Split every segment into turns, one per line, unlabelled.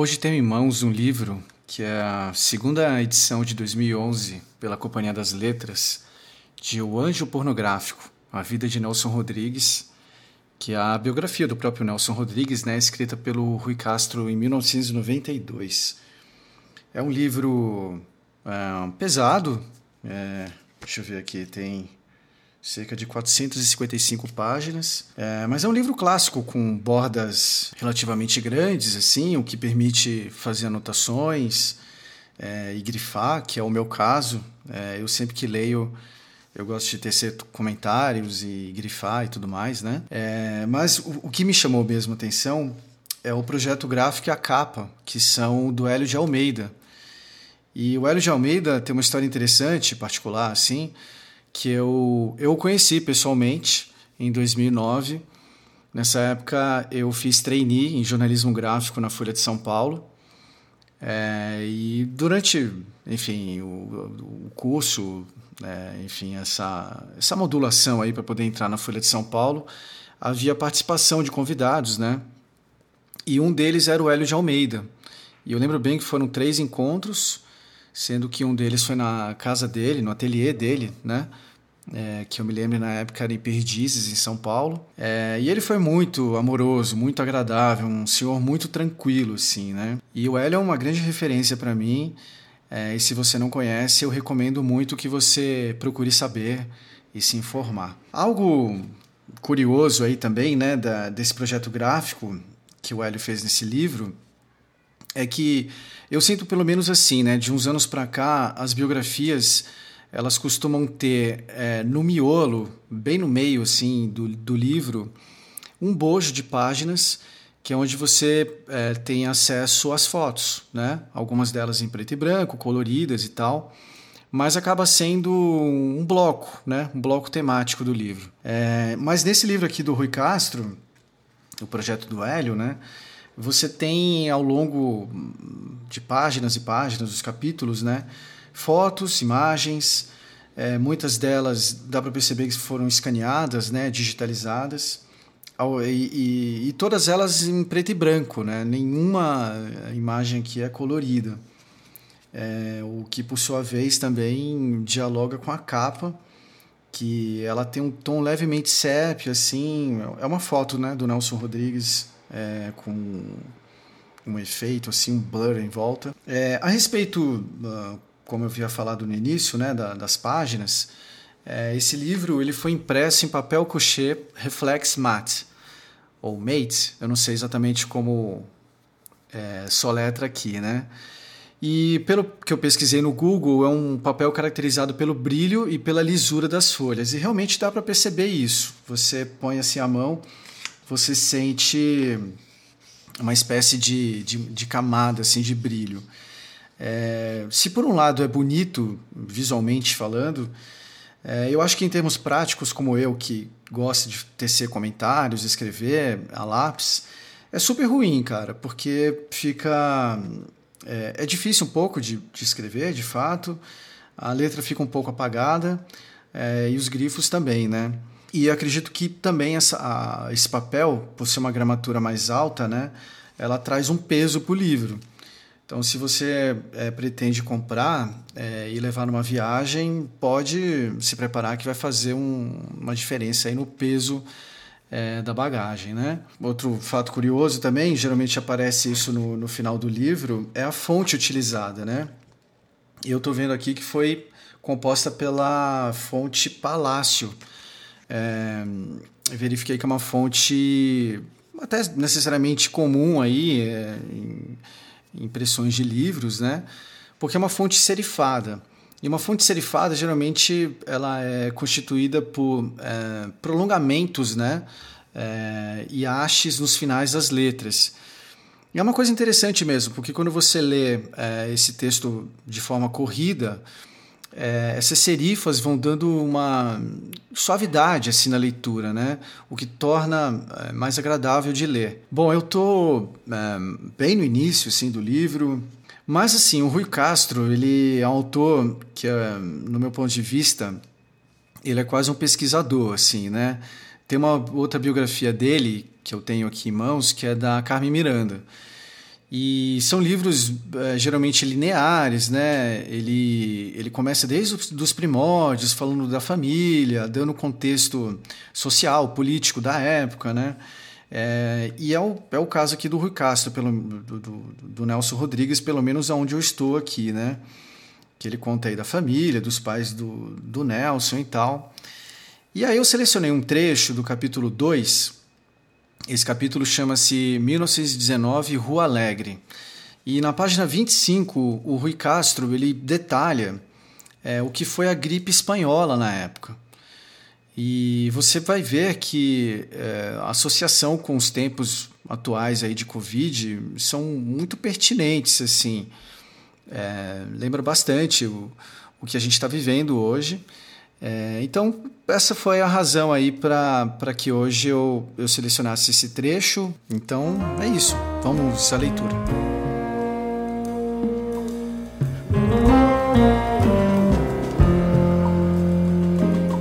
Hoje tenho em mãos um livro que é a segunda edição de 2011 pela Companhia das Letras de O Anjo Pornográfico, a vida de Nelson Rodrigues, que é a biografia do próprio Nelson Rodrigues, né, escrita pelo Rui Castro em 1992. É um livro é, pesado, é, deixa eu ver aqui, tem cerca de 455 páginas. É, mas é um livro clássico com bordas relativamente grandes, assim, o que permite fazer anotações é, e grifar, que é o meu caso. É, eu sempre que leio eu gosto de tecer comentários e grifar e tudo mais, né? É, mas o, o, que me chamou mesmo a atenção é o projeto gráfico e a capa, que são do Hélio de Almeida. E o Hélio de Almeida tem uma história interessante, particular, assim, que eu, eu conheci pessoalmente em 2009. Nessa época eu fiz trainee em jornalismo gráfico na Folha de São Paulo. É, e durante, enfim, o, o curso, é, enfim, essa, essa modulação aí para poder entrar na Folha de São Paulo, havia participação de convidados, né? E um deles era o Hélio de Almeida. E eu lembro bem que foram três encontros sendo que um deles foi na casa dele, no ateliê dele, né? É, que eu me lembro na época era em Perdizes, em São Paulo. É, e ele foi muito amoroso, muito agradável, um senhor muito tranquilo, assim, né? E o Hélio é uma grande referência para mim. É, e se você não conhece, eu recomendo muito que você procure saber e se informar. Algo curioso aí também, né, da, desse projeto gráfico que o Hélio fez nesse livro, é que eu sinto pelo menos assim, né? De uns anos para cá, as biografias elas costumam ter é, no miolo, bem no meio assim do, do livro, um bojo de páginas que é onde você é, tem acesso às fotos, né? Algumas delas em preto e branco, coloridas e tal, mas acaba sendo um bloco, né? Um bloco temático do livro. É, mas nesse livro aqui do Rui Castro, o projeto do Hélio, né? você tem ao longo de páginas e páginas dos capítulos, né, fotos, imagens, é, muitas delas dá para perceber que foram escaneadas, né, digitalizadas, e, e, e, todas elas em preto e branco, né, nenhuma imagem aqui é colorida. É, o que por sua vez também dialoga com a capa, que ela tem um tom levemente sépia, assim, é uma foto né, do Nelson Rodrigues é, com um efeito, assim, um blur em volta. É, a respeito, uh, como eu havia falado no início, né, da, das páginas, é, esse livro ele foi impresso em papel couché reflex matte, ou mate, eu não sei exatamente como é, soletra aqui, né? E pelo que eu pesquisei no Google, é um papel caracterizado pelo brilho e pela lisura das folhas. E realmente dá para perceber isso. Você põe assim a mão você sente uma espécie de, de, de camada assim de brilho. É, se por um lado é bonito visualmente falando, é, eu acho que em termos práticos, como eu que gosta de tecer comentários, escrever a lápis, é super ruim, cara, porque fica é, é difícil um pouco de, de, escrever, de fato. A letra fica um pouco apagada é, e os grifos também, né? E acredito que também essa, a, esse papel, por ser uma gramatura mais alta, né, ela traz um peso para o livro. Então, se você é, pretende comprar é, e levar numa viagem, pode se preparar que vai fazer um, uma diferença aí no peso é, da bagagem. Né? Outro fato curioso também, geralmente aparece isso no, no final do livro, é a fonte utilizada. Né? Eu estou vendo aqui que foi composta pela fonte Palácio verifiquei que é uma fonte até necessariamente comum aí em impressões de livros, né? Porque é uma fonte serifada. E uma fonte serifada geralmente ela é constituída por é, prolongamentos, né? É, e hastes nos finais das letras. E é uma coisa interessante mesmo, porque quando você lê é, esse texto de forma corrida, é, essas serifas vão dando uma suavidade assim na leitura, né? O que torna é, mais agradável de ler. Bom, eu estou é, bem no início assim do livro, mas assim o Rui Castro ele é um autor que, é, no meu ponto de vista, ele é quase um pesquisador, assim, né? Tem uma outra biografia dele que eu tenho aqui em mãos que é da Carmen Miranda. E são livros é, geralmente lineares, né? Ele, ele começa desde os primórdios, falando da família, dando contexto social, político da época, né? É, e é o, é o caso aqui do Rui Castro, pelo, do, do, do Nelson Rodrigues, pelo menos onde eu estou aqui, né? Que ele conta aí da família, dos pais do, do Nelson e tal. E aí eu selecionei um trecho do capítulo 2, esse capítulo chama-se 1919 Rua Alegre. E na página 25, o Rui Castro ele detalha é, o que foi a gripe espanhola na época. E você vai ver que é, a associação com os tempos atuais aí de Covid são muito pertinentes. assim é, Lembra bastante o, o que a gente está vivendo hoje. É, então, essa foi a razão aí para que hoje eu, eu selecionasse esse trecho. Então, é isso. Vamos à leitura.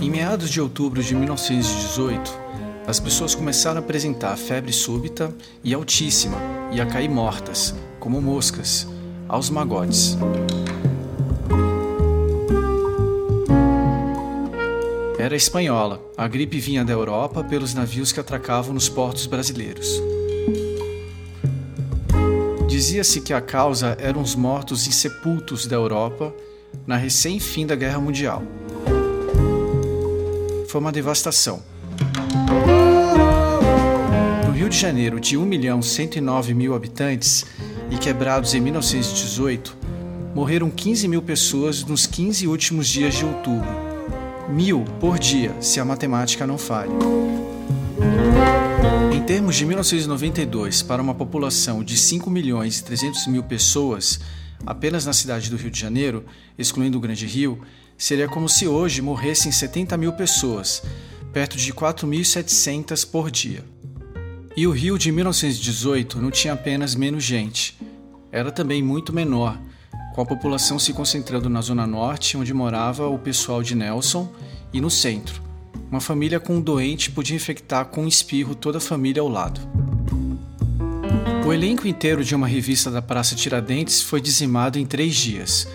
Em meados de outubro de 1918, as pessoas começaram a apresentar febre súbita e altíssima e a cair mortas, como moscas, aos magotes. Era espanhola. A gripe vinha da Europa pelos navios que atracavam nos portos brasileiros. Dizia-se que a causa eram os mortos insepultos da Europa na recém-fim da Guerra Mundial. Foi uma devastação. No Rio de Janeiro, de 1 milhão 109 mil habitantes e quebrados em 1918, morreram 15 mil pessoas nos 15 últimos dias de outubro mil por dia, se a matemática não falha. Em termos de 1992, para uma população de 5 milhões e 300 mil pessoas, apenas na cidade do Rio de Janeiro, excluindo o Grande Rio, seria como se hoje morressem 70 mil pessoas, perto de 4.700 por dia. E o Rio de 1918 não tinha apenas menos gente, era também muito menor, com a população se concentrando na zona norte, onde morava o pessoal de Nelson, e no centro. Uma família com um doente podia infectar com um espirro toda a família ao lado. O elenco inteiro de uma revista da Praça Tiradentes foi dizimado em três dias.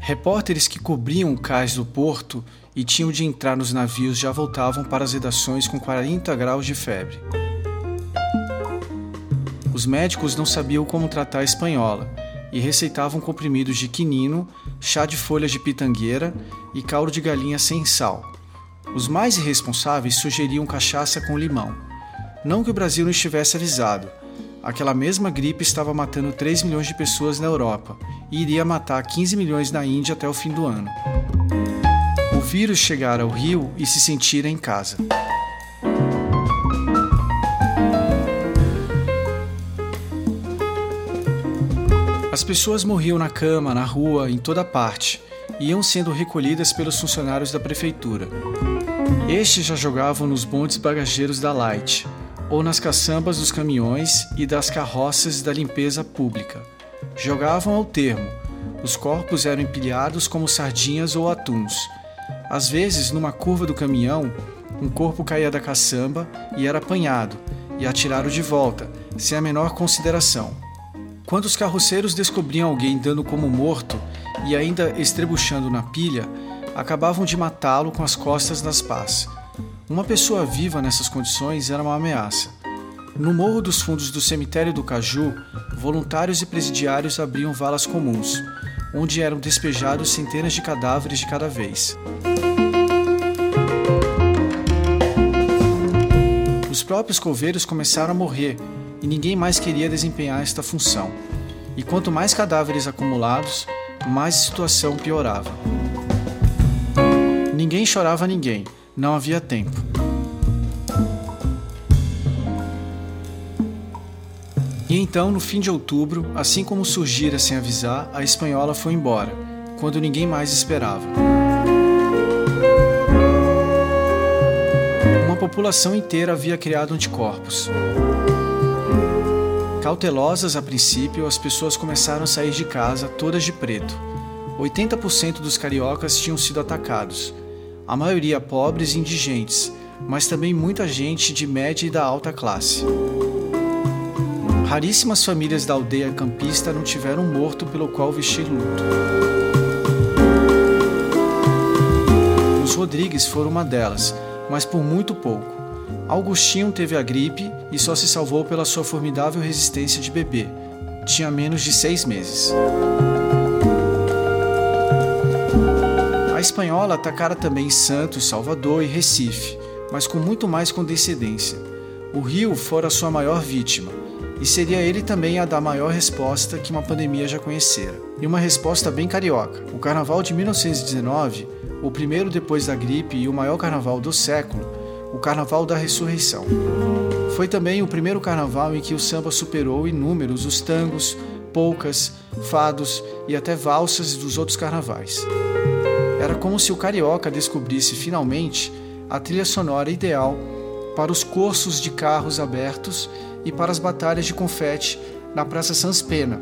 Repórteres que cobriam o cais do porto e tinham de entrar nos navios já voltavam para as redações com 40 graus de febre. Os médicos não sabiam como tratar a espanhola e receitavam comprimidos de quinino, chá de folhas de pitangueira e caldo de galinha sem sal. Os mais irresponsáveis sugeriam cachaça com limão. Não que o Brasil não estivesse avisado. Aquela mesma gripe estava matando 3 milhões de pessoas na Europa e iria matar 15 milhões na Índia até o fim do ano. O vírus chegara ao Rio e se sentira em casa. As pessoas morriam na cama, na rua, em toda parte, e iam sendo recolhidas pelos funcionários da prefeitura. Estes já jogavam nos bondes bagageiros da Light, ou nas caçambas dos caminhões e das carroças da limpeza pública. Jogavam ao termo. Os corpos eram empilhados como sardinhas ou atuns. Às vezes, numa curva do caminhão, um corpo caía da caçamba e era apanhado e atirado de volta, sem a menor consideração. Quando os carroceiros descobriam alguém dando como morto e ainda estrebuchando na pilha, acabavam de matá-lo com as costas nas pás. Uma pessoa viva nessas condições era uma ameaça. No morro dos fundos do cemitério do Caju, voluntários e presidiários abriam valas comuns, onde eram despejados centenas de cadáveres de cada vez. Os próprios coveiros começaram a morrer e ninguém mais queria desempenhar esta função. E quanto mais cadáveres acumulados, mais a situação piorava. Ninguém chorava ninguém, não havia tempo. E então, no fim de outubro, assim como surgira sem avisar, a espanhola foi embora, quando ninguém mais esperava. Uma população inteira havia criado anticorpos. Cautelosas a princípio, as pessoas começaram a sair de casa todas de preto. 80% dos cariocas tinham sido atacados, a maioria pobres e indigentes, mas também muita gente de média e da alta classe. Raríssimas famílias da aldeia campista não tiveram um morto pelo qual vestir luto. Os Rodrigues foram uma delas, mas por muito pouco. Augustinho teve a gripe e só se salvou pela sua formidável resistência de bebê. Tinha menos de seis meses. A espanhola atacara também Santos, Salvador e Recife, mas com muito mais condescendência. O Rio fora sua maior vítima, e seria ele também a dar maior resposta que uma pandemia já conhecera. E uma resposta bem carioca. O carnaval de 1919, o primeiro depois da gripe e o maior carnaval do século, o Carnaval da Ressurreição. Foi também o primeiro carnaval em que o samba superou em números os tangos, polcas, fados e até valsas dos outros carnavais. Era como se o carioca descobrisse finalmente a trilha sonora ideal para os cursos de carros abertos e para as batalhas de confete na Praça Sans Pena,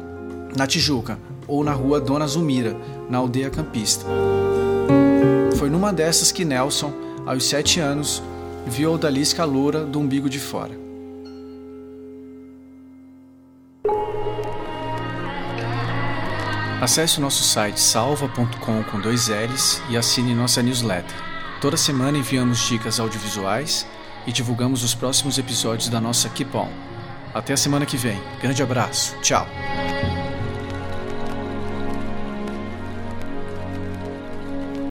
na Tijuca, ou na Rua Dona Zumira, na aldeia campista. Foi numa dessas que Nelson, aos sete anos, viu a odalisca loura do umbigo de fora. Acesse o nosso site salva.com com dois L's e assine nossa newsletter. Toda semana enviamos dicas audiovisuais e divulgamos os próximos episódios da nossa Keep On. Até a semana que vem. Grande abraço. Tchau.